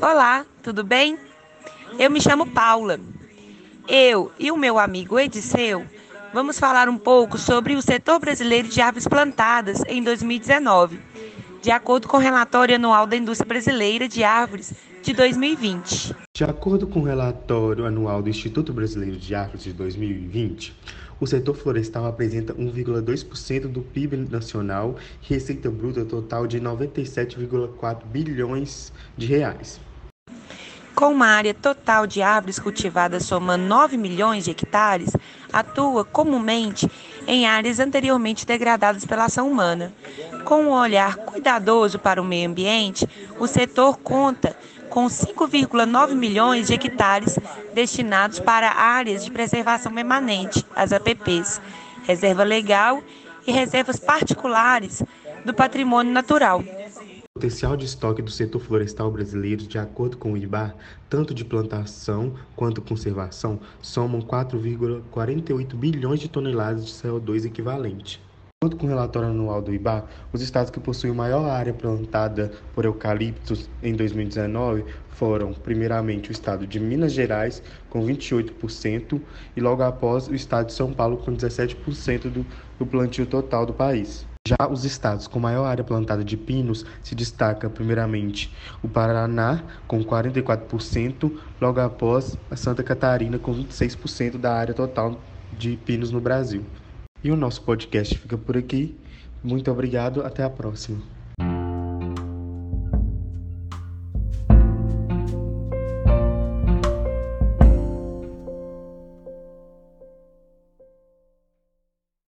Olá, tudo bem? Eu me chamo Paula. Eu e o meu amigo Ediceu vamos falar um pouco sobre o setor brasileiro de árvores plantadas em 2019, de acordo com o relatório anual da indústria brasileira de árvores de 2020. De acordo com o relatório anual do Instituto Brasileiro de Árvores de 2020, o setor florestal apresenta 1,2% do PIB nacional e receita bruta total de 97,4 bilhões de reais. Com uma área total de árvores cultivadas somando 9 milhões de hectares, atua comumente em áreas anteriormente degradadas pela ação humana. Com um olhar cuidadoso para o meio ambiente, o setor conta com 5,9 milhões de hectares destinados para áreas de preservação permanente, as APPs, reserva legal e reservas particulares do patrimônio natural. O potencial de estoque do setor florestal brasileiro, de acordo com o IBAR, tanto de plantação quanto conservação, somam 4,48 bilhões de toneladas de CO2 equivalente. De acordo com o relatório anual do IBA, os estados que possuem maior área plantada por eucaliptos em 2019 foram, primeiramente, o estado de Minas Gerais, com 28%, e logo após o estado de São Paulo, com 17% do, do plantio total do país. Já os estados com maior área plantada de pinos se destaca primeiramente o Paraná com 44%, logo após a Santa Catarina com 26% da área total de pinos no Brasil. E o nosso podcast fica por aqui. Muito obrigado, até a próxima.